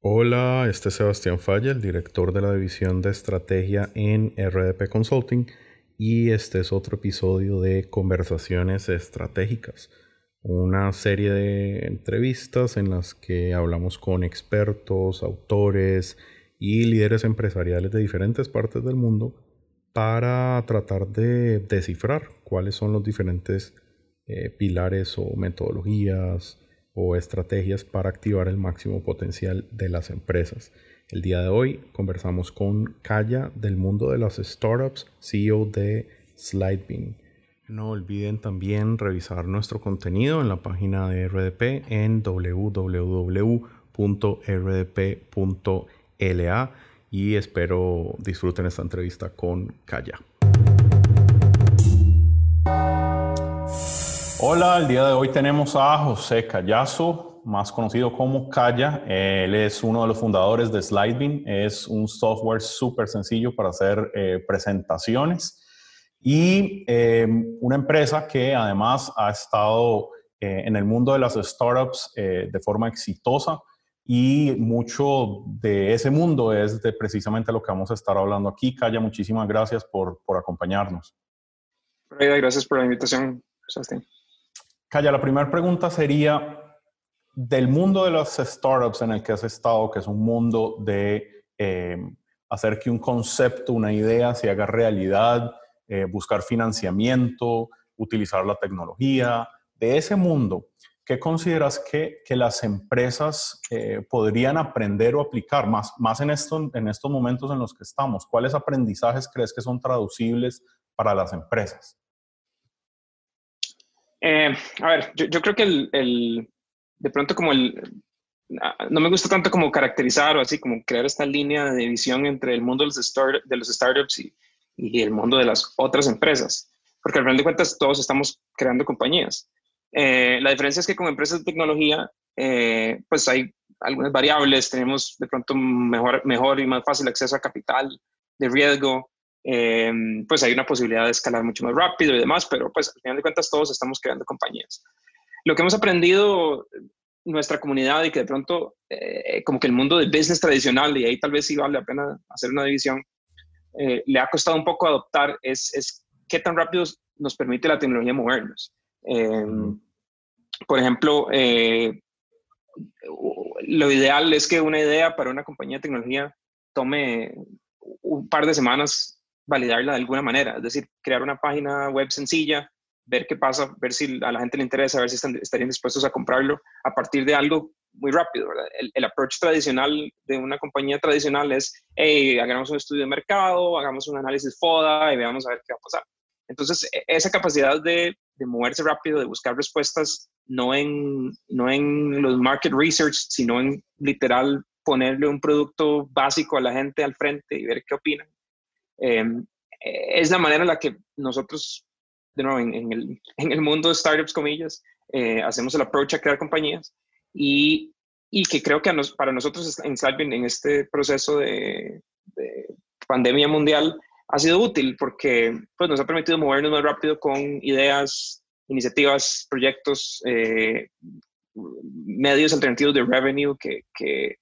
Hola, este es Sebastián Falla, el director de la división de estrategia en RDP Consulting y este es otro episodio de Conversaciones Estratégicas, una serie de entrevistas en las que hablamos con expertos, autores y líderes empresariales de diferentes partes del mundo para tratar de descifrar cuáles son los diferentes eh, pilares o metodologías, o estrategias para activar el máximo potencial de las empresas. El día de hoy conversamos con Kaya del mundo de las startups, CEO de Slidebeam. No olviden también revisar nuestro contenido en la página de RDP en www.rdp.la y espero disfruten esta entrevista con Kaya. Hola, el día de hoy tenemos a José Callazo, más conocido como Calla. Él es uno de los fundadores de Slidebeam. Es un software súper sencillo para hacer eh, presentaciones y em, una empresa que además ha estado eh, en el mundo de las startups eh, de forma exitosa y mucho de ese mundo es de precisamente lo que vamos a estar hablando aquí. Calla, muchísimas gracias por, por acompañarnos. Gracias por la invitación, Sebastián. Calla, la primera pregunta sería, del mundo de las startups en el que has estado, que es un mundo de eh, hacer que un concepto, una idea se haga realidad, eh, buscar financiamiento, utilizar la tecnología, de ese mundo, ¿qué consideras que, las empresas eh, podrían aprender o aplicar más, en estos momentos en los que estamos? ¿Cuáles aprendizajes crees que son traducibles para las empresas? Eh, a ver, yo, creo que el, de pronto como el, no me gusta tanto como caracterizar o así como crear esta línea de visión entre el mundo de los, de los startups y, y, el mundo de las otras empresas, porque al final de cuentas todos estamos creando compañías. Eh, la diferencia es que con empresas de tecnología, eh, pues hay algunas variables, tenemos de pronto mejor, mejor y más fácil acceso a capital de riesgo, eh, pues hay una posibilidad de escalar mucho más rápido y demás, pero pues al final de cuentas todos estamos creando compañías. Lo que hemos aprendido nuestra comunidad y que de pronto eh, como que el mundo del business tradicional, y ahí tal vez sí vale la pena hacer una división, eh, le ha costado un poco adoptar es, es, qué tan rápido nos permite la tecnología movernos. por ejemplo, lo ideal es que una idea para una compañía de tecnología tome un par de semanas validarla de alguna manera, es decir, crear una página web sencilla, ver qué pasa, ver si a la gente le interesa, ver si están, estarían dispuestos a comprarlo a partir de algo muy rápido. El, approach tradicional de una compañía tradicional es, hey, hagamos un estudio de mercado, hagamos un análisis FODA y veamos a ver qué va a pasar. Entonces, e, esa capacidad de, de moverse rápido, de buscar respuestas, no en, no en los market research, sino en literal ponerle un producto básico a la gente al frente y ver qué opinan, Em, es la manera en la que nosotros, de nuevo, en, el, en el, mundo de startups, comillas, eh, hacemos el approach a crear compañías y, y que creo que para nosotros en Salvin, en este proceso de, pandemia mundial, ha sido útil porque pues, nos ha permitido movernos más rápido con ideas, iniciativas, proyectos, eh, medios alternativos de revenue que, que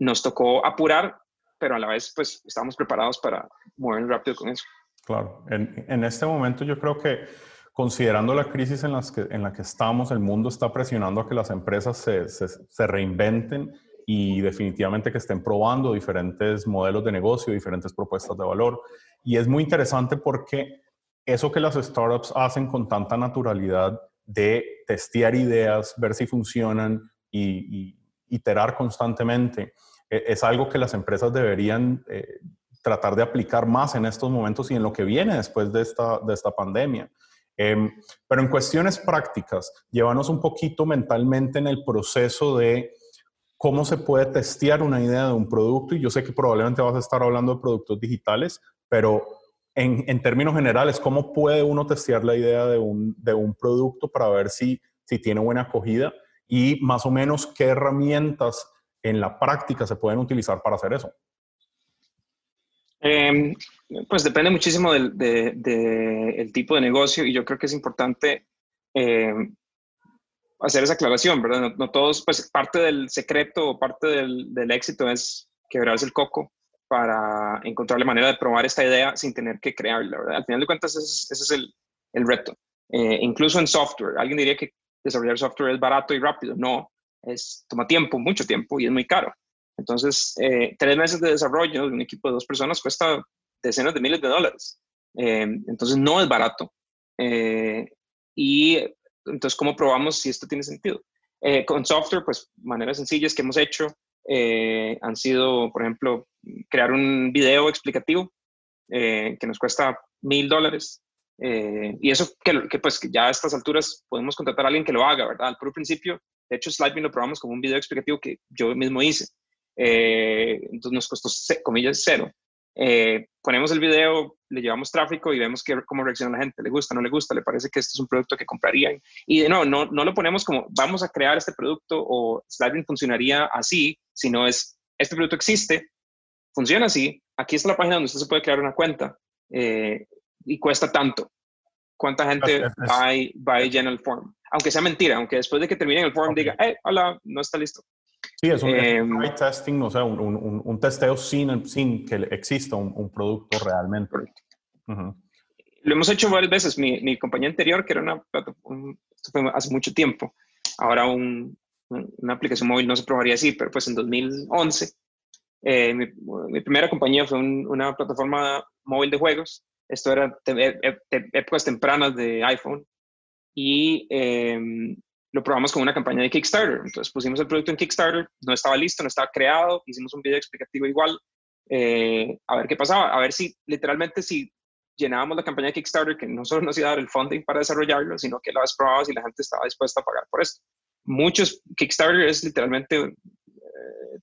nos tocó apurar pero a la vez pues estamos preparados para mover rápido con eso. Claro, en, en, este momento yo creo que considerando la crisis en, las que, en la que estamos, el mundo está presionando a que las empresas se, se, se reinventen y definitivamente que estén probando diferentes modelos de negocio, diferentes propuestas de valor. Y es muy interesante porque eso que las startups hacen con tanta naturalidad de testear ideas, ver si funcionan y, y iterar constantemente, es algo que las empresas deberían eh, tratar de aplicar más en estos momentos y en lo que viene después de esta, de esta pandemia. Em, pero en cuestiones prácticas, llévanos un poquito mentalmente en el proceso de cómo se puede testear una idea de un producto. Y yo sé que probablemente vas a estar hablando de productos digitales, pero en, en términos generales, ¿cómo puede uno testear la idea de un, de un producto para ver si, si tiene buena acogida? Y más o menos qué herramientas en la práctica se pueden utilizar para hacer eso? Em, pues depende muchísimo del tipo de negocio y yo creo que es importante em, hacer esa aclaración, ¿verdad? No, todos, pues parte del secreto o parte del, éxito es quebrarse el coco para encontrar la manera de probar esta idea sin tener que crearla, ¿verdad? Al final de cuentas, ese, es el, el reto. Eh, incluso en software, alguien diría que desarrollar software es barato y rápido. No, es, toma tiempo, mucho tiempo y es muy caro. Entonces, eh, tres meses de desarrollo de un equipo de dos personas cuesta decenas de miles de dólares. Eh, entonces, no es barato. y entonces, ¿cómo probamos si esto tiene sentido? Eh, con software, pues maneras sencillas que hemos hecho eh, han sido, por ejemplo, crear un video explicativo eh, que nos cuesta mil dólares. Y eso que, que, pues ya a estas alturas podemos contratar a alguien que lo haga, ¿verdad? Al puro principio, de hecho, Slidebeam lo probamos como un video explicativo que yo mismo hice. entonces nos costó, comillas, cero. Eh, ponemos el video, le llevamos tráfico y vemos que, cómo reacciona la gente, le gusta, no le gusta, le parece que este es un producto que comprarían. Y no, no, no lo ponemos como vamos a crear este producto o Sliding funcionaría así, sino es, este producto existe, funciona así, aquí está la página donde usted se puede crear una cuenta eh, y cuesta tanto. ¿Cuánta gente va, va y llena el form? Aunque sea mentira, aunque después de que termine el form diga, hey, hola, no está listo. Sí, es un, eh, testing, o sea, un, un, un, testeo sin, sin que exista un, producto realmente. Lo hemos hecho varias veces. Mi, mi compañía anterior, que era una plataforma, esto fue hace mucho tiempo, ahora una aplicación móvil no se probaría así, pero pues en 2011, eh, mi, mi, primera compañía fue una plataforma móvil de juegos. Esto era épocas tempranas de iPhone. Y eh, lo probamos con una campaña de Kickstarter. Entonces pusimos el producto en Kickstarter, no estaba listo, no estaba creado, hicimos un video explicativo igual, eh, a ver qué pasaba, a ver si literalmente si llenábamos la campaña de Kickstarter, que no solo nos iba a dar el funding para desarrollarlo, sino que la vez probabas y la gente estaba dispuesta a pagar por esto. Muchos Kickstarter es literalmente, eh,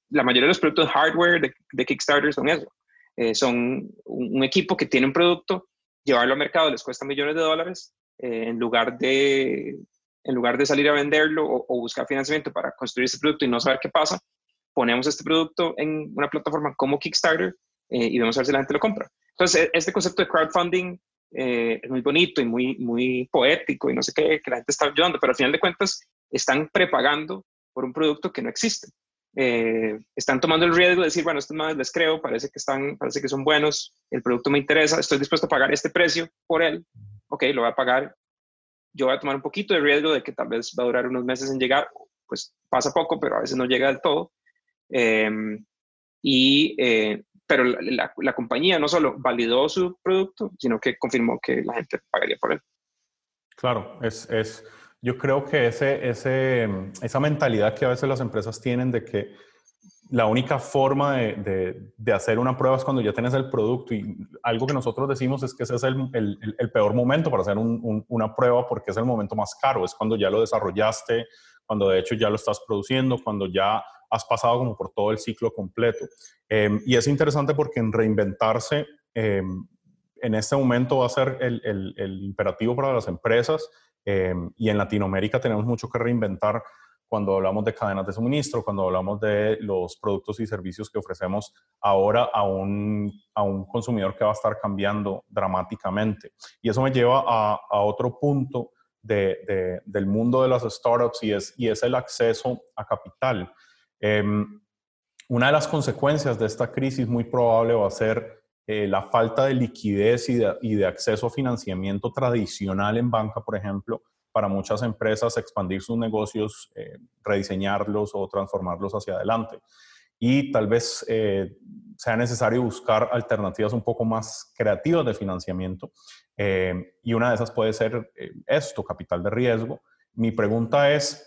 la mayoría de los productos hardware de, Kickstarter son eso. Eh, son un, equipo que tiene un producto, llevarlo al mercado les cuesta millones de dólares, en lugar de en lugar de salir a venderlo o, buscar financiamiento para construir este producto y no saber qué pasa, ponemos este producto en una plataforma como Kickstarter eh, y vemos a ver si la gente lo compra. Entonces, e, este concepto de crowdfunding eh, es muy bonito y muy, muy poético y no sé qué, que la gente está ayudando, pero al final de cuentas están prepagando por un producto que no existe. Eh, están tomando el riesgo de decir, bueno, estos más les creo, parece que, están, parece que son buenos, el producto me interesa, estoy dispuesto a pagar este precio por él, ok, lo voy a pagar yo voy a tomar un poquito de riesgo de que tal vez va a durar unos meses en llegar, pues pasa poco, pero a veces no llega del todo. Em, y, eh, pero la, la, compañía no solo validó su producto, sino que confirmó que la gente pagaría por él. Claro, es, es yo creo que ese, ese, esa mentalidad que a veces las empresas tienen de que la única forma de, de, hacer una prueba es cuando ya tienes el producto y algo que nosotros decimos es que ese es el, el, el peor momento para hacer un, una prueba porque es el momento más caro, es cuando ya lo desarrollaste, cuando de hecho ya lo estás produciendo, cuando ya has pasado como por todo el ciclo completo. Em, y es interesante porque en reinventarse, em, en este momento va a ser el, imperativo para las empresas em, y en Latinoamérica tenemos mucho que reinventar cuando hablamos de cadenas de suministro, cuando hablamos de los productos y servicios que ofrecemos ahora a un, a un consumidor que va a estar cambiando dramáticamente. Y eso me lleva a, a otro punto de, del mundo de las startups y es, y es el acceso a capital. Em, una de las consecuencias de esta crisis muy probable va a ser eh, la falta de liquidez y de, acceso a financiamiento tradicional en banca, por ejemplo, para muchas empresas expandir sus negocios, eh, rediseñarlos o transformarlos hacia adelante. Y tal vez eh, sea necesario buscar alternativas un poco más creativas de financiamiento. Y una de esas puede ser esto, capital de riesgo. Mi pregunta es,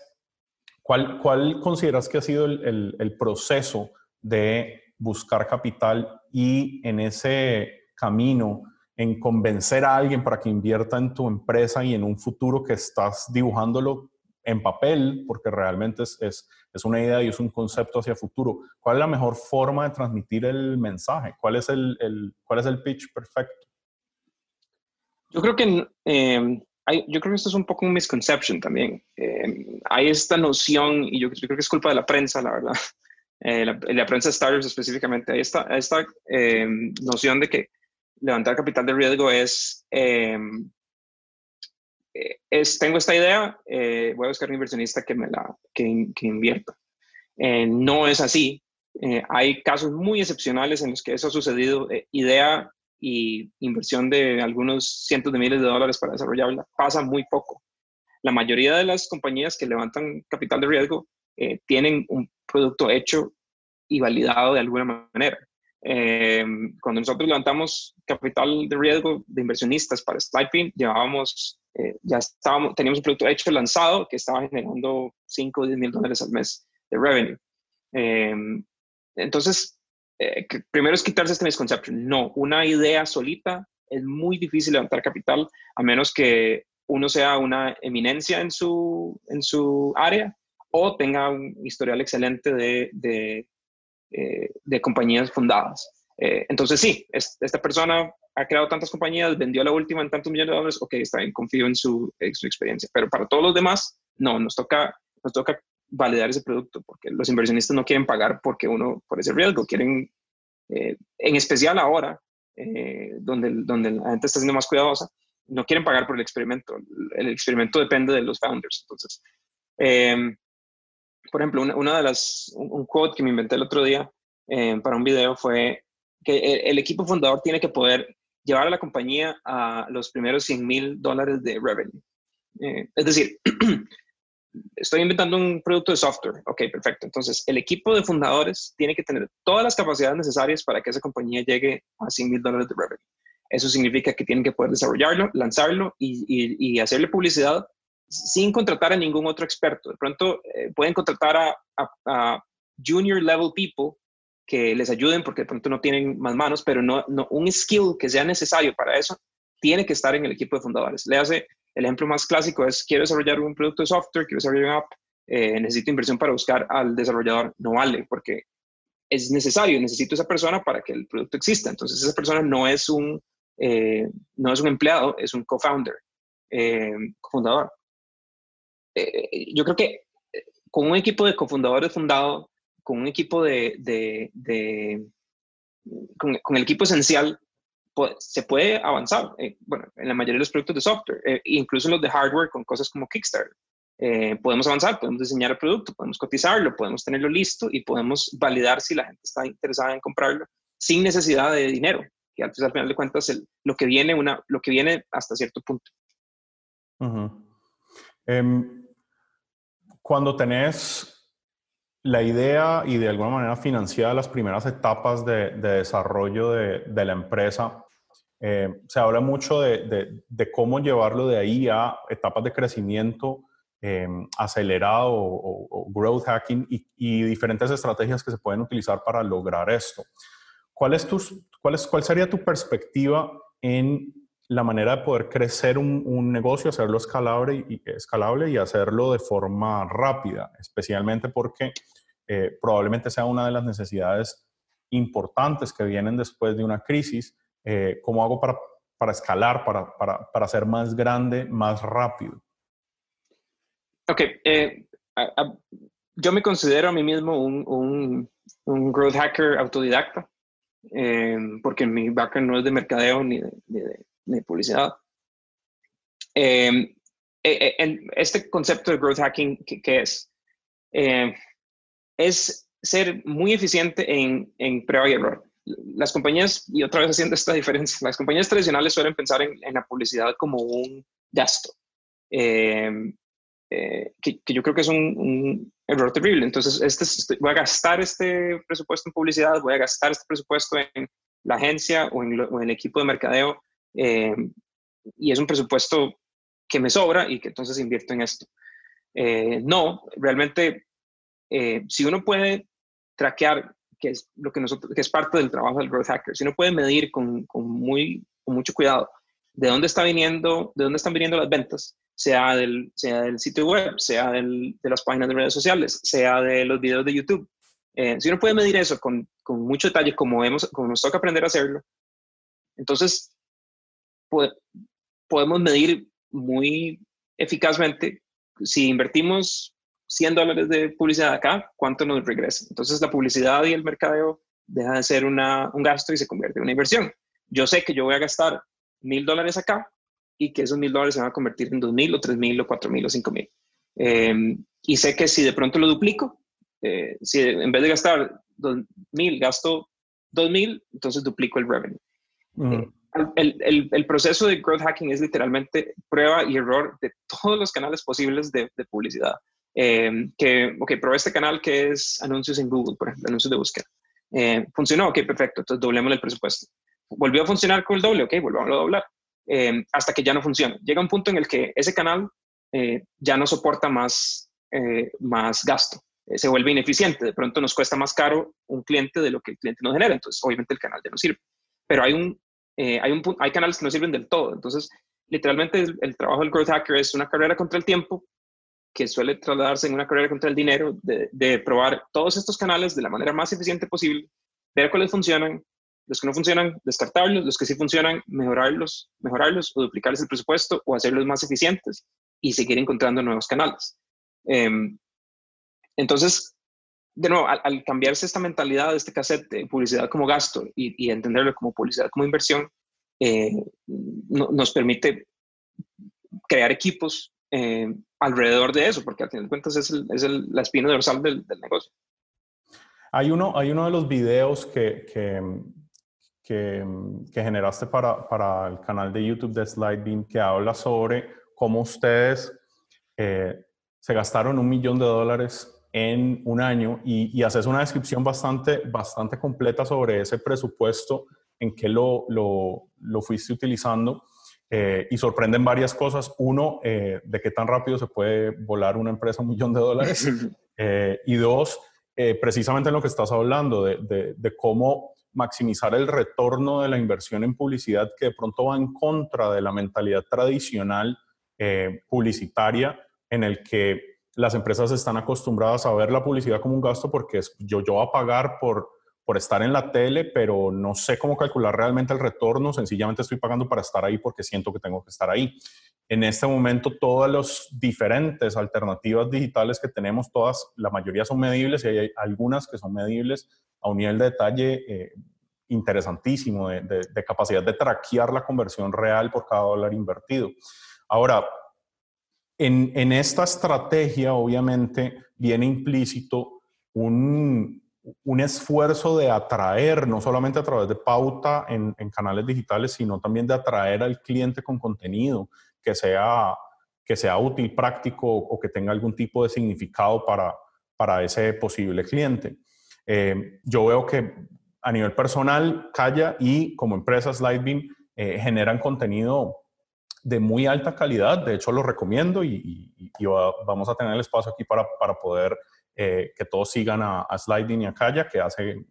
¿cuál, consideras que ha sido el proceso de buscar capital y en ese camino en convencer a alguien para que invierta en tu empresa y en un futuro que estás dibujándolo en papel, porque realmente es, es, es, una idea y es un concepto hacia futuro. ¿Cuál es la mejor forma de transmitir el mensaje? ¿Cuál es el, el cuál es el pitch perfecto? Yo creo que hay, yo creo que esto es un poco un misconception también. Em, hay esta noción, y yo, creo que es culpa de la prensa, la verdad, eh, la, la, prensa startups específicamente, esta, esta em, noción de que levantar capital de riesgo es, em, es, tengo esta idea, voy a buscar un inversionista que me la que invierta. no es así. hay casos muy excepcionales en los que eso ha sucedido. idea y inversión de algunos cientos de miles de dólares para desarrollarla pasa muy poco. La mayoría de las compañías que levantan capital de riesgo tienen un producto hecho y validado de alguna manera. Eh, cuando nosotros levantamos capital de riesgo de inversionistas para Slidebeam, llevábamos, eh, ya estábamos, teníamos un producto hecho lanzado que estaba generando 5 o 10 mil dólares al mes de revenue. Eh, entonces, primero es quitarse este misconception. No, una idea solita es muy difícil levantar capital a menos que uno sea una eminencia en su, en su área o tenga un historial excelente de, de eh, compañías fundadas. Eh, entonces, sí, esta persona ha creado tantas compañías, vendió la última en tantos millones de dólares, ok, está bien, confío en su, su experiencia. Pero para todos los demás, no, nos toca, nos toca validar ese producto, porque los inversionistas no quieren pagar porque uno, por ese riesgo, quieren, eh, en especial ahora, donde, donde la gente está siendo más cuidadosa, no quieren pagar por el experimento. El experimento depende de los founders. Entonces, por ejemplo, una, de las, un, quote que me inventé el otro día eh, para un video fue que el, equipo fundador tiene que poder llevar a la compañía a los primeros 100 mil dólares de revenue. Eh, es decir, estoy inventando un producto de software. Ok, perfecto. Entonces, el equipo de fundadores tiene que tener todas las capacidades necesarias para que esa compañía llegue a 100 mil dólares de revenue. Eso significa que tienen que poder desarrollarlo, lanzarlo y, y hacerle publicidad sin contratar a ningún otro experto. De pronto eh, pueden contratar a, junior level people que les ayuden porque de pronto no tienen más manos, pero no, un skill que sea necesario para eso tiene que estar en el equipo de fundadores. Le hace el ejemplo más clásico es quiero desarrollar un producto de software, quiero desarrollar una app, eh, necesito inversión para buscar al desarrollador. No vale porque es necesario, necesito esa persona para que el producto exista. Entonces esa persona no es un, eh, no es un empleado, es un co-founder, cofundador. Eh, yo creo que eh, con un equipo de cofundadores fundado, con un equipo de, de, con, el equipo esencial, pues, se puede avanzar. Eh, bueno, en la mayoría de los productos de software, incluso los de hardware con cosas como Kickstarter. podemos avanzar, podemos diseñar el producto, podemos cotizarlo, podemos tenerlo listo y podemos validar si la gente está interesada en comprarlo sin necesidad de dinero, que antes al final de cuentas el, lo, que viene una, lo que viene hasta cierto punto. Cuando tenés la idea y de alguna manera financiada las primeras etapas de, desarrollo de, la empresa, eh, se habla mucho de, cómo llevarlo de ahí a etapas de crecimiento em, acelerado o, growth hacking y, diferentes estrategias que se pueden utilizar para lograr esto. ¿Cuál, es cuál, es, ¿Cuál sería tu perspectiva en la manera de poder crecer un, negocio, hacerlo escalable y, escalable y hacerlo de forma rápida, especialmente porque eh, probablemente sea una de las necesidades importantes que vienen después de una crisis. Eh, ¿Cómo hago para, para escalar, para, para, para, ser más grande, más rápido? Ok, eh, yo me considero a mí mismo un, un, un growth hacker autodidacta, porque mi background no es de mercadeo ni de de publicidad. Em, e, e, este concepto de growth hacking, ¿qué, es? Em, es ser muy eficiente en, en prueba y error. Las compañías, y otra vez haciendo esta diferencia, las compañías tradicionales suelen pensar en, la publicidad como un gasto, em, eh, que, yo creo que es un, error terrible. Entonces, este, este, voy a gastar este presupuesto en publicidad, voy a gastar este presupuesto en la agencia o en, o en el equipo de mercadeo eh, y es un presupuesto que me sobra y que entonces invierto en esto. Eh, no, realmente, eh, si uno puede traquear, que es lo que nosotros, que es parte del trabajo del growth hacker, si uno puede medir con, con muy, con mucho cuidado de dónde está viniendo, de dónde están viniendo las ventas, sea del, sea del sitio web, sea del, de las páginas de redes sociales, sea de los videos de YouTube. si uno puede medir eso con, con mucho detalle, como, hemos, como nos toca aprender a hacerlo, entonces podemos medir muy eficazmente si invertimos 100 dólares de publicidad acá, cuánto nos regresa. Entonces la publicidad y el mercadeo deja de ser una, un gasto y se convierte en una inversión. Yo sé que yo voy a gastar mil dólares acá y que esos mil dólares se van a convertir en dos mil o tres mil o cuatro mil o cinco mil. Em, y sé que si de pronto lo duplico, eh, si en vez de gastar dos mil, gasto dos mil, entonces duplico el revenue. Eh, el, proceso de growth hacking es literalmente prueba y error de todos los canales posibles de, publicidad. Em, que, ok, probé este canal que es anuncios en Google, por ejemplo, anuncios de búsqueda. Eh, funcionó, ok, perfecto, entonces doblemos el presupuesto. Volvió a funcionar con el doble, ok, volvamos a doblar. Em, hasta que ya no funciona. Llega un punto en el que ese canal eh, ya no soporta más, eh, más gasto, se vuelve ineficiente, de pronto nos cuesta más caro un cliente de lo que el cliente nos genera, entonces obviamente el canal ya no sirve. Pero hay, un, hay, un, hay canales que no sirven del todo, entonces literalmente el, trabajo del growth hacker es una carrera contra el tiempo que suele trasladarse en una carrera contra el dinero, de, probar todos estos canales de la manera más eficiente posible, ver cuáles funcionan, los que no funcionan, descartarlos, los que sí funcionan, mejorarlos, mejorarlos o duplicarles el presupuesto o hacerlos más eficientes y seguir encontrando nuevos canales. Em, entonces, de nuevo, al, cambiarse esta mentalidad de este cassette de publicidad como gasto y, entenderlo como publicidad como inversión, eh, nos permite crear equipos eh, alrededor de eso, porque al final de cuentas es, es la espina dorsal del, del, negocio. Hay uno, hay uno de los videos que, que, que, que generaste para, para, el canal de YouTube de Slidebeam que habla sobre cómo ustedes eh, se gastaron un millón de dólares en un año y, y, haces una descripción bastante, bastante completa sobre ese presupuesto, en qué lo, lo, lo fuiste utilizando. Eh, y sorprenden varias cosas. Uno, eh, de qué tan rápido se puede volar una empresa un millón de dólares. Eh, y dos, precisamente en lo que estás hablando, de, de, cómo maximizar el retorno de la inversión en publicidad que de pronto va en contra de la mentalidad tradicional publicitaria en el que las empresas están acostumbradas a ver la publicidad como un gasto porque yo, yo voy a pagar por por estar en la tele, pero no sé cómo calcular realmente el retorno, sencillamente estoy pagando para estar ahí porque siento que tengo que estar ahí. En este momento todas las diferentes alternativas digitales que tenemos, todas, la mayoría son medibles y hay algunas que son medibles a un nivel de detalle eh, interesantísimo, de, capacidad de traquear la conversión real por cada dólar invertido. Ahora, en, en esta estrategia obviamente viene implícito un, un esfuerzo de atraer, no solamente a través de pauta en, canales digitales, sino también de atraer al cliente con contenido que sea, que sea útil, práctico o que tenga algún tipo de significado para, para ese posible cliente. Eh, yo veo que a nivel personal, Calla y como empresa Slidebeam eh, generan contenido de muy alta calidad. De hecho, lo recomiendo y, vamos a tener el espacio aquí para, para poder eh, que todos sigan a, Sliding y a Kaya, que hace eh,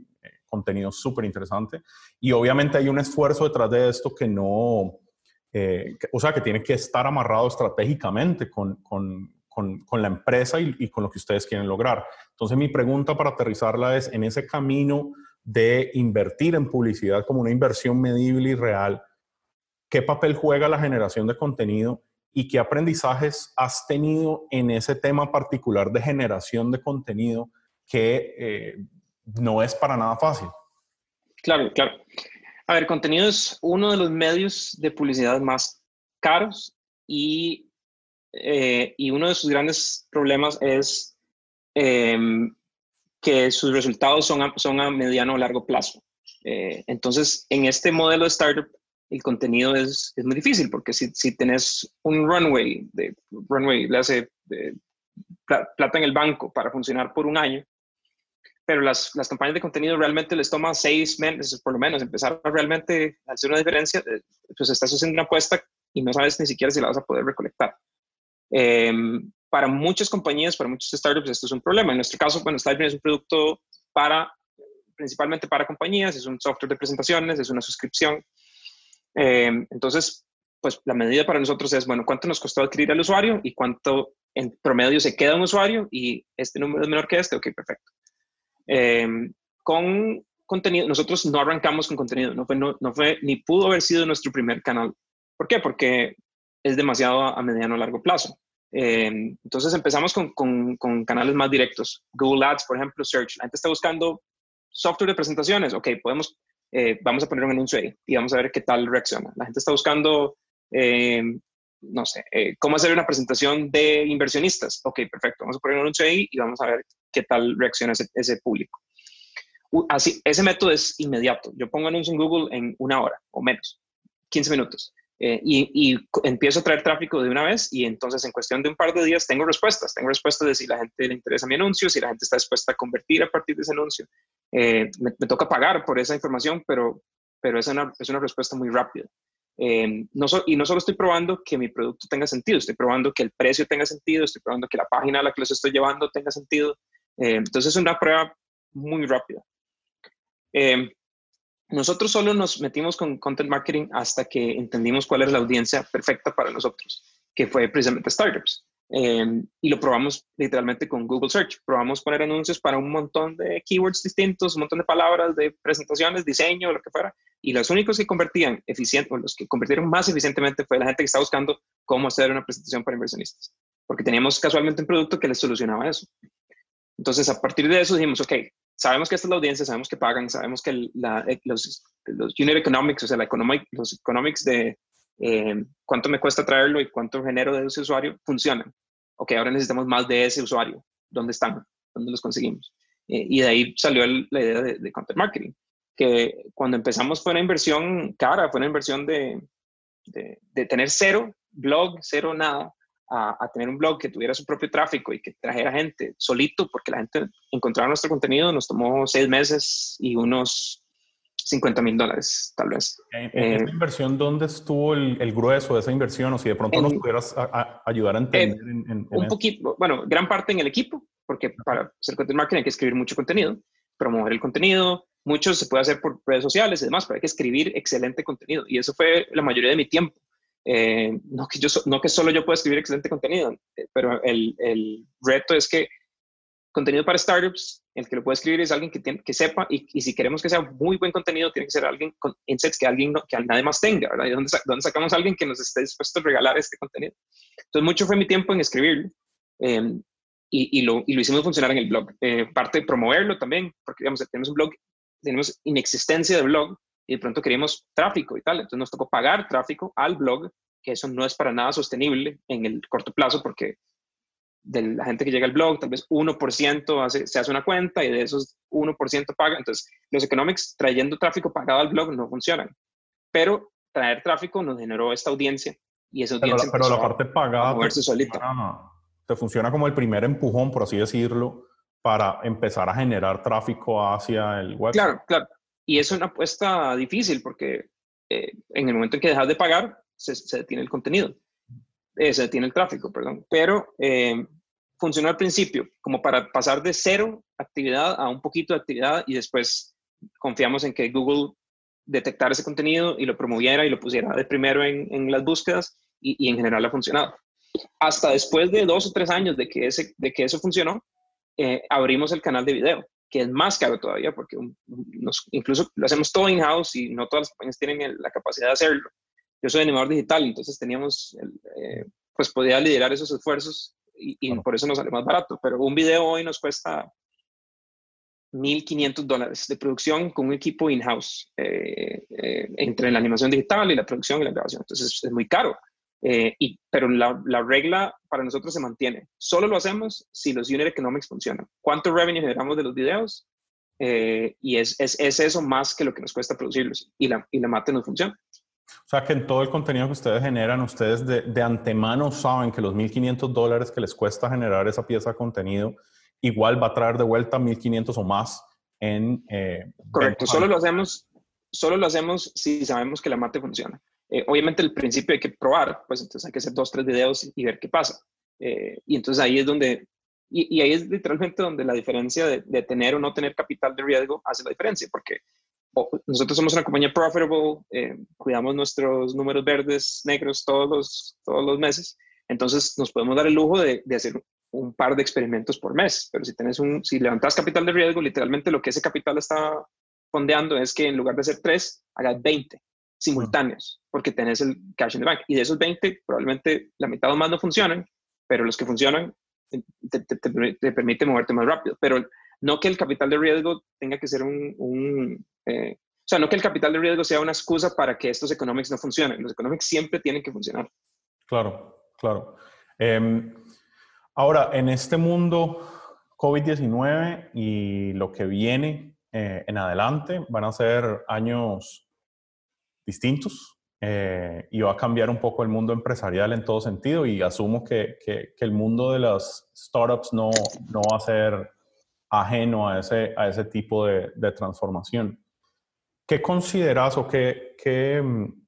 contenido súper interesante. Y obviamente hay un esfuerzo detrás de esto que no, eh, o sea, que tiene que estar amarrado estratégicamente con, con, con, la empresa y, y, con lo que ustedes quieren lograr. Entonces mi pregunta para aterrizarla es, en ese camino de invertir en publicidad como una inversión medible y real, ¿qué papel juega la generación de contenido y qué aprendizajes has tenido en ese tema particular de generación de contenido que eh, no es para nada fácil. Claro, claro. A ver, contenido es uno de los medios de publicidad más caros y, eh, y uno de sus grandes problemas es em, que sus resultados son a, son a mediano o largo plazo. Eh, entonces, en este modelo de startup, el contenido es, es muy difícil, porque si, si tenés un runway, de, runway le hace plata en el banco para funcionar por un año, pero las, las campañas de contenido realmente les toma seis meses, por lo menos, empezar a realmente hacer una diferencia, eh, pues estás haciendo una apuesta y no sabes ni siquiera si la vas a poder recolectar. Em, para muchas compañías, para muchos startups, esto es un problema. En nuestro caso, bueno, Stripe es un producto para, principalmente para compañías, es un software de presentaciones, es una suscripción. Eh, entonces, pues la medida para nosotros es, bueno, ¿cuánto nos costó adquirir al usuario y cuánto en promedio se queda un usuario? Y este número es menor que este, ok, perfecto. Eh, con contenido, nosotros no arrancamos con contenido, no fue, no, fue, ni pudo haber sido nuestro primer canal. ¿Por qué? Porque es demasiado a, mediano o largo plazo. Eh, entonces empezamos con, con, con, canales más directos. Google Ads, por ejemplo, Search. La gente está buscando software de presentaciones. Ok, podemos eh, vamos a poner un anuncio ahí y vamos a ver qué tal reacciona. La gente está buscando eh, no sé, eh, cómo hacer una presentación de inversionistas. Ok, perfecto, vamos a poner un anuncio ahí y vamos a ver qué tal reacciona ese, público. Así, ese método es inmediato. Yo pongo anuncio en Google en una hora o menos, 15 minutos. Eh, y, empiezo a traer tráfico de una vez y entonces en cuestión de un par de días tengo respuestas. Tengo respuestas de si la gente le interesa mi anuncio, si la gente está dispuesta a convertir a partir de ese anuncio. Eh, me, toca pagar por esa información, pero, pero es, una, es una respuesta muy rápida. Eh, no y no solo estoy probando que mi producto tenga sentido, estoy probando que el precio tenga sentido, estoy probando que la página a la que los estoy llevando tenga sentido. entonces es una prueba muy rápida. Nosotros solo nos metimos con content marketing hasta que entendimos cuál era la audiencia perfecta para nosotros, que fue precisamente startups. Em, y lo probamos literalmente con Google Search. Probamos poner anuncios para un montón de keywords distintos, un montón de palabras, de presentaciones, diseño, lo que fuera. Y los únicos que convertían eficiente, o los que convirtieron más eficientemente fue la gente que estaba buscando cómo hacer una presentación para inversionistas. Porque teníamos casualmente un producto que les solucionaba eso. Entonces, a partir de eso dijimos, ok, sabemos que esta es la audiencia, sabemos que pagan, sabemos que eh, los, los unit economics, o sea, la los economics de eh, cuánto me cuesta traerlo y cuánto genero de ese usuario funcionan. Ok, ahora necesitamos más de ese usuario. ¿Dónde están? ¿Dónde los conseguimos? Eh, y de ahí salió la idea de, de, content marketing, que cuando empezamos fue una inversión cara, fue una inversión de, de, de tener cero blog, cero nada, a, tener un blog que tuviera su propio tráfico y que trajera gente solito, porque la gente encontraba nuestro contenido, nos tomó seis meses y unos 50 mil dólares, tal vez. ¿En, esa eh, inversión dónde estuvo el, grueso de esa inversión? O si de pronto nos pudieras ayudar a entender. en, un poquito, bueno, gran parte en el equipo, porque para hacer content marketing hay que escribir mucho contenido, promover el contenido, mucho se puede hacer por redes sociales y demás, pero hay que escribir excelente contenido. Y eso fue la mayoría de mi tiempo. Eh, no, que yo, no que solo yo pueda escribir excelente contenido, eh, pero el, el, reto es que contenido para startups, el que lo puede escribir es alguien que, tiene, que sepa y, y, si queremos que sea muy buen contenido, tiene que ser alguien con insights que alguien que nadie más tenga, ¿verdad? ¿Y dónde, dónde, sacamos a alguien que nos esté dispuesto a regalar este contenido? Entonces, mucho fue mi tiempo en escribirlo em, y, y, lo, y, lo, hicimos funcionar en el blog. Eh, parte de promoverlo también, porque digamos, tenemos un blog, tenemos inexistencia de blog, y de pronto queríamos tráfico y tal. Entonces nos tocó pagar tráfico al blog, que eso no es para nada sostenible en el corto plazo porque de la gente que llega al blog, tal vez 1% hace, se hace una cuenta y de esos 1% paga. Entonces los economics trayendo tráfico pagado al blog no funcionan. Pero traer tráfico nos generó esta audiencia y esa audiencia... Pero, la, parte pagada te funciona como el primer empujón, por así decirlo, para empezar a generar tráfico hacia el web. Claro, claro. Y es una apuesta difícil porque eh, en el momento en que dejas de pagar, se, detiene el contenido, eh, se detiene el tráfico, perdón. Pero eh, funcionó al principio como para pasar de cero actividad a un poquito de actividad y después confiamos en que Google detectara ese contenido y lo promoviera y lo pusiera de primero en, las búsquedas y, en general ha funcionado. Hasta después de dos o tres años de que, ese, de que eso funcionó, abrimos el canal de video que es más caro todavía porque incluso lo hacemos todo in-house y no todas las compañías tienen la capacidad de hacerlo. Yo soy animador digital, entonces teníamos, eh, pues podía liderar esos esfuerzos y, por eso nos sale más barato, pero un video hoy nos cuesta 1.500 dólares de producción con un equipo in-house eh, eh, entre la animación digital y la producción y la grabación. Entonces es muy caro. Eh, y, pero la, la, regla para nosotros se mantiene. Solo lo hacemos si los unit economics funcionan. ¿Cuánto revenue generamos de los videos? Eh, y es, es, es, eso más que lo que nos cuesta producirlos. Y la, y la mate no funciona. O sea que en todo el contenido que ustedes generan, ustedes de, de antemano saben que los 1.500 dólares que les cuesta generar esa pieza de contenido, igual va a traer de vuelta 1.500 o más en... Eh, Correcto, solo lo, hacemos, solo lo hacemos si sabemos que la mate funciona. Eh, obviamente el principio hay que probar, pues entonces hay que hacer dos, tres videos y ver qué pasa. Eh, y entonces ahí es donde, y, ahí es literalmente donde la diferencia de, tener o no tener capital de riesgo hace la diferencia, porque nosotros somos una compañía profitable, eh, cuidamos nuestros números verdes, negros todos los, todos los meses, entonces nos podemos dar el lujo de, hacer un par de experimentos por mes, pero si, tenés un, si levantas capital de riesgo, literalmente lo que ese capital está fondeando es que en lugar de ser tres, hagas 20 simultáneos, porque tenés el cash in the bank. Y de esos 20, probablemente la mitad o más no funcionan, pero los que funcionan eh, te, te, permite moverte más rápido. Pero no que el capital de riesgo tenga que ser un... un eh, o sea, no que el capital de riesgo sea una excusa para que estos economics no funcionen. Los economics siempre tienen que funcionar. Claro, claro. Em, ahora, en este mundo COVID-19 y lo que viene eh, en adelante van a ser años distintos eh, y va a cambiar un poco el mundo empresarial en todo sentido y asumo que, que, el mundo de las startups no, no, va a ser ajeno a ese, a ese tipo de, de transformación. ¿Qué consideras o qué, qué,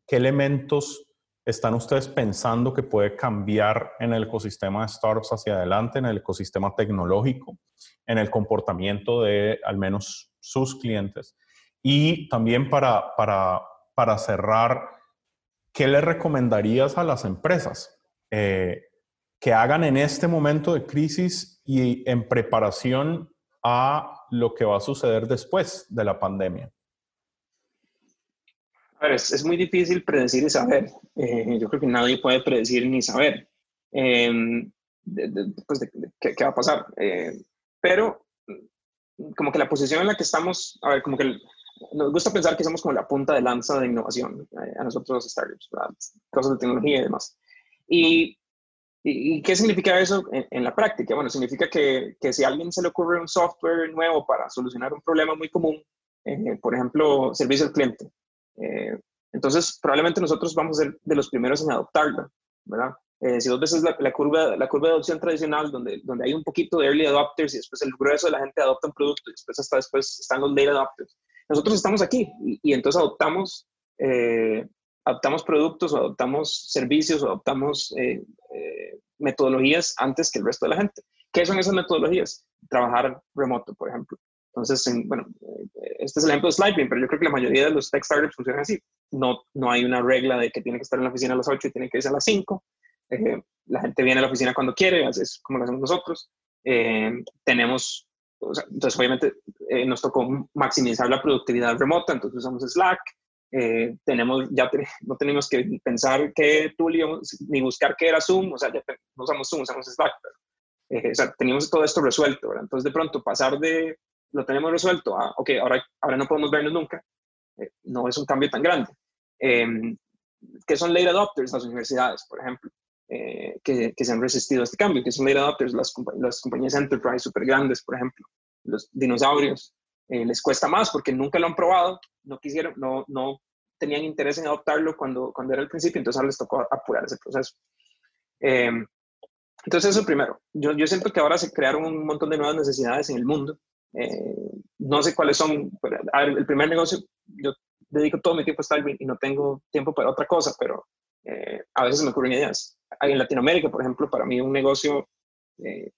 qué elementos están ustedes pensando que puede cambiar en el ecosistema de startups hacia adelante, en el ecosistema tecnológico, en el comportamiento de al menos sus clientes? Y también para, para, para cerrar, ¿qué le recomendarías a las empresas eh, que hagan en este momento de crisis y en preparación a lo que va a suceder después de la pandemia? Ver, es, muy difícil predecir y saber. Eh, yo creo que nadie puede predecir ni saber em, pues qué, va a pasar. Eh, pero como que la posición en la que estamos, a ver, como que nos gusta pensar que somos como la punta de lanza de innovación eh, a nosotros los startups, cosas de tecnología y demás. Y, y, qué significa eso en, la práctica? Bueno, significa que, que, si a alguien se le ocurre un software nuevo para solucionar un problema muy común, eh, por ejemplo, servicio al cliente, eh, entonces probablemente nosotros vamos a ser de los primeros en adoptarlo, ¿verdad? Eh, si dos veces la, la, curva, la curva de adopción tradicional, donde, donde hay un poquito de early adopters y después el grueso de la gente adopta un producto y después hasta después están los late adopters. Nosotros estamos aquí y, entonces adoptamos, eh, adoptamos productos o adoptamos servicios o adoptamos eh, metodologías antes que el resto de la gente. ¿Qué son esas metodologías? Trabajar remoto, por ejemplo. Entonces, bueno, este es el ejemplo de Slidebeam, pero yo creo que la mayoría de los tech startups funcionan así. No, no hay una regla de que tiene que estar en la oficina a las 8 y tiene que irse a las 5 eh, la gente viene a la oficina cuando quiere, es como lo hacemos nosotros. Eh, tenemos, entonces obviamente eh, nos tocó maximizar la productividad remota, entonces usamos Slack. tenemos, ya no tenemos que pensar qué tool ni buscar qué era Zoom, o sea, ya no usamos Zoom, usamos Slack. o sea, teníamos todo esto resuelto, ¿verdad? Entonces de pronto pasar de lo tenemos resuelto a, ok, ahora, ahora no podemos vernos nunca, no es un cambio tan grande. ¿Qué son late adopters? Las universidades, por ejemplo. Eh, que, se han resistido a este cambio, que son late adopters, las, las compañías enterprise super grandes, por ejemplo, los dinosaurios, eh, les cuesta más porque nunca lo han probado, no quisieron, no, no tenían interés en adoptarlo cuando, cuando era el principio, entonces ahora les tocó apurar ese proceso. Em, entonces eso primero, yo, yo siento que ahora se crearon un montón de nuevas necesidades en el mundo, eh, no sé cuáles son, el primer negocio, yo dedico todo mi tiempo a Starbucks y no tengo tiempo para otra cosa, pero a veces me ocurren ideas en Latinoamérica, por ejemplo, para mí un negocio eh,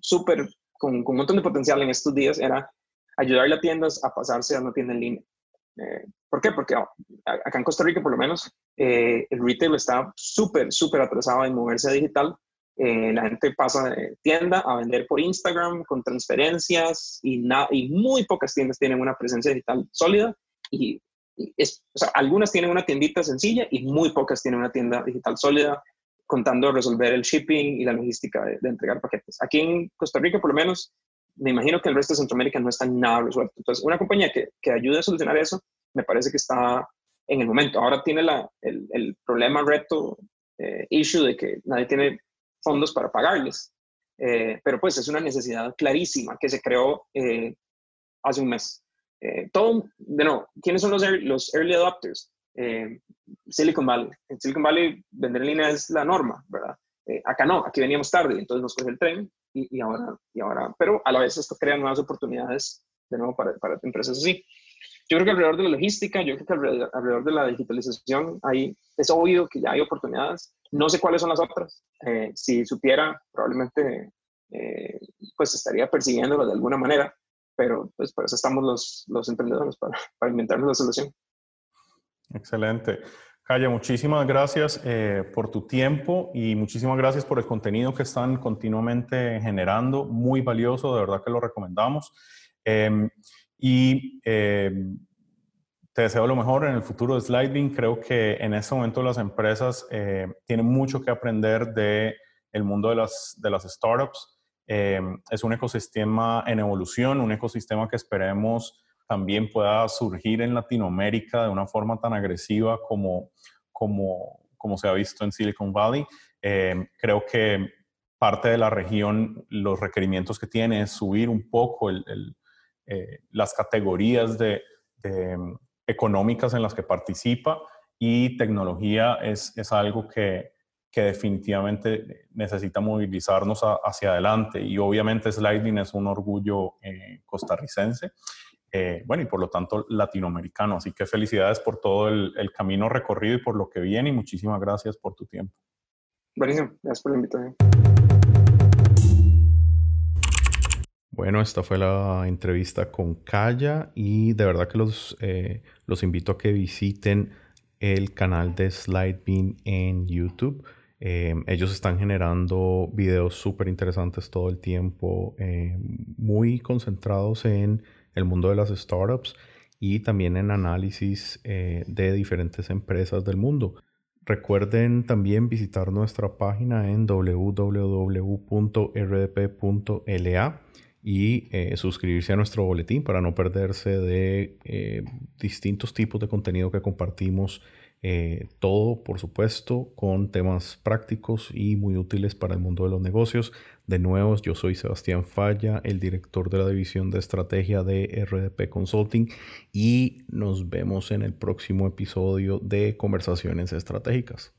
súper, con, con, un montón de potencial en estos días era ayudar a tiendas a pasarse a una tienda en línea. Eh, ¿Por qué? Porque oh, acá en Costa Rica, por lo menos, eh, el retail está súper, súper atrasado en moverse a digital. la gente pasa de tienda a vender por Instagram con transferencias y, y muy pocas tiendas tienen una presencia digital sólida y, es, o sea, algunas tienen una tiendita sencilla y muy pocas tienen una tienda digital sólida contando resolver el shipping y la logística de, entregar paquetes. Aquí en Costa Rica, por lo menos, me imagino que el resto de Centroamérica no está nada resuelto. Entonces, una compañía que, que ayude a solucionar eso, me parece que está en el momento. Ahora tiene la, el, el, problema, reto, eh, issue de que nadie tiene fondos para pagarles. Eh, pero pues es una necesidad clarísima que se creó eh, hace un mes. Todo, de nuevo, ¿quiénes son los, los early adopters? Eh, Silicon Valley. En Silicon Valley vender en línea es la norma, ¿verdad? Eh, acá no, aquí veníamos tarde, entonces nos coge el tren y, ahora, y ahora, pero a la vez esto crea nuevas oportunidades de nuevo para, para empresas así. Yo creo que alrededor de la logística, yo creo que alrededor, de la digitalización, ahí es obvio que ya hay oportunidades. No sé cuáles son las otras. Eh, si supiera, probablemente pues estaría persiguiéndolo de alguna manera, pero pues por eso estamos los, los emprendedores, para, para inventarnos la solución. Excelente. Calla, muchísimas gracias eh, por tu tiempo y muchísimas gracias por el contenido que están continuamente generando. Muy valioso, de verdad que lo recomendamos. Em, y em, te deseo lo mejor en el futuro de Sliding. Creo que en este momento las empresas eh, tienen mucho que aprender del el mundo de las, de las startups. Em, es un ecosistema en evolución, un ecosistema que esperemos también pueda surgir en Latinoamérica de una forma tan agresiva como, como, como se ha visto en Silicon Valley. Eh, creo que parte de la región, los requerimientos que tiene es subir un poco eh, las categorías de, económicas en las que participa y tecnología es, es algo que, que, definitivamente necesita movilizarnos hacia adelante y obviamente Sliding es un orgullo eh, costarricense. Eh, bueno, y por lo tanto latinoamericano. Así que felicidades por todo el, el, camino recorrido y por lo que viene y muchísimas gracias por tu tiempo. Buenísimo, gracias por la invitación. Bueno, esta fue la entrevista con Kaya y de verdad que los, eh, los invito a que visiten el canal de SlideBean en YouTube. Eh, ellos están generando videos súper interesantes todo el tiempo, eh, muy concentrados en el mundo de las startups y también en análisis de diferentes empresas del mundo. Recuerden también visitar nuestra página en www.rdp.la y eh, suscribirse a nuestro boletín para no perderse de eh, distintos tipos de contenido que compartimos. Eh, todo, por supuesto, con temas prácticos y muy útiles para el mundo de los negocios. De nuevo, yo soy Sebastián Falla, el director de la división de estrategia de RDP Consulting y nos vemos en el próximo episodio de Conversaciones Estratégicas.